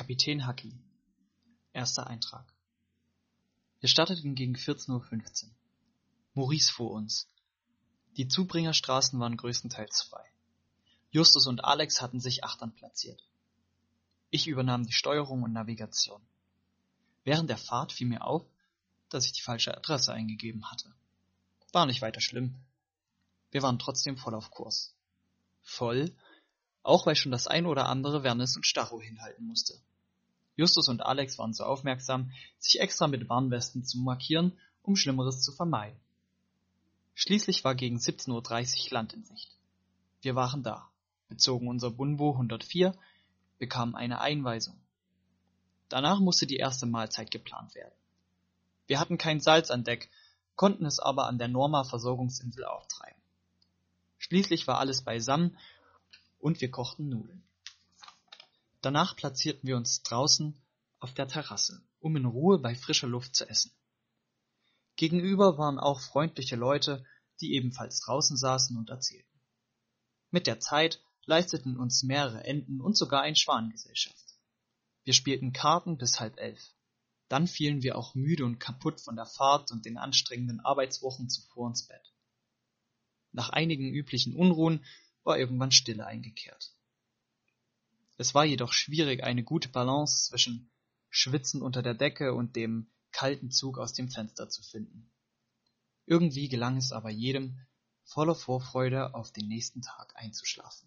Kapitän Hacki Erster Eintrag Wir starteten gegen 14.15 Uhr. Maurice fuhr uns. Die Zubringerstraßen waren größtenteils frei. Justus und Alex hatten sich achtern platziert. Ich übernahm die Steuerung und Navigation. Während der Fahrt fiel mir auf, dass ich die falsche Adresse eingegeben hatte. War nicht weiter schlimm. Wir waren trotzdem voll auf Kurs. Voll, auch weil schon das ein oder andere Wernis und Stacho hinhalten musste. Justus und Alex waren so aufmerksam, sich extra mit Warnwesten zu markieren, um Schlimmeres zu vermeiden. Schließlich war gegen 17.30 Uhr Land in Sicht. Wir waren da, bezogen unser Bunbo 104, bekamen eine Einweisung. Danach musste die erste Mahlzeit geplant werden. Wir hatten kein Salz an Deck, konnten es aber an der Norma Versorgungsinsel auftreiben. Schließlich war alles beisammen und wir kochten Nudeln. Danach platzierten wir uns draußen auf der Terrasse, um in Ruhe bei frischer Luft zu essen. Gegenüber waren auch freundliche Leute, die ebenfalls draußen saßen und erzählten. Mit der Zeit leisteten uns mehrere Enten und sogar ein Schwan Gesellschaft. Wir spielten Karten bis halb elf. Dann fielen wir auch müde und kaputt von der Fahrt und den anstrengenden Arbeitswochen zuvor ins Bett. Nach einigen üblichen Unruhen war irgendwann Stille eingekehrt. Es war jedoch schwierig, eine gute Balance zwischen Schwitzen unter der Decke und dem kalten Zug aus dem Fenster zu finden. Irgendwie gelang es aber jedem, voller Vorfreude auf den nächsten Tag einzuschlafen.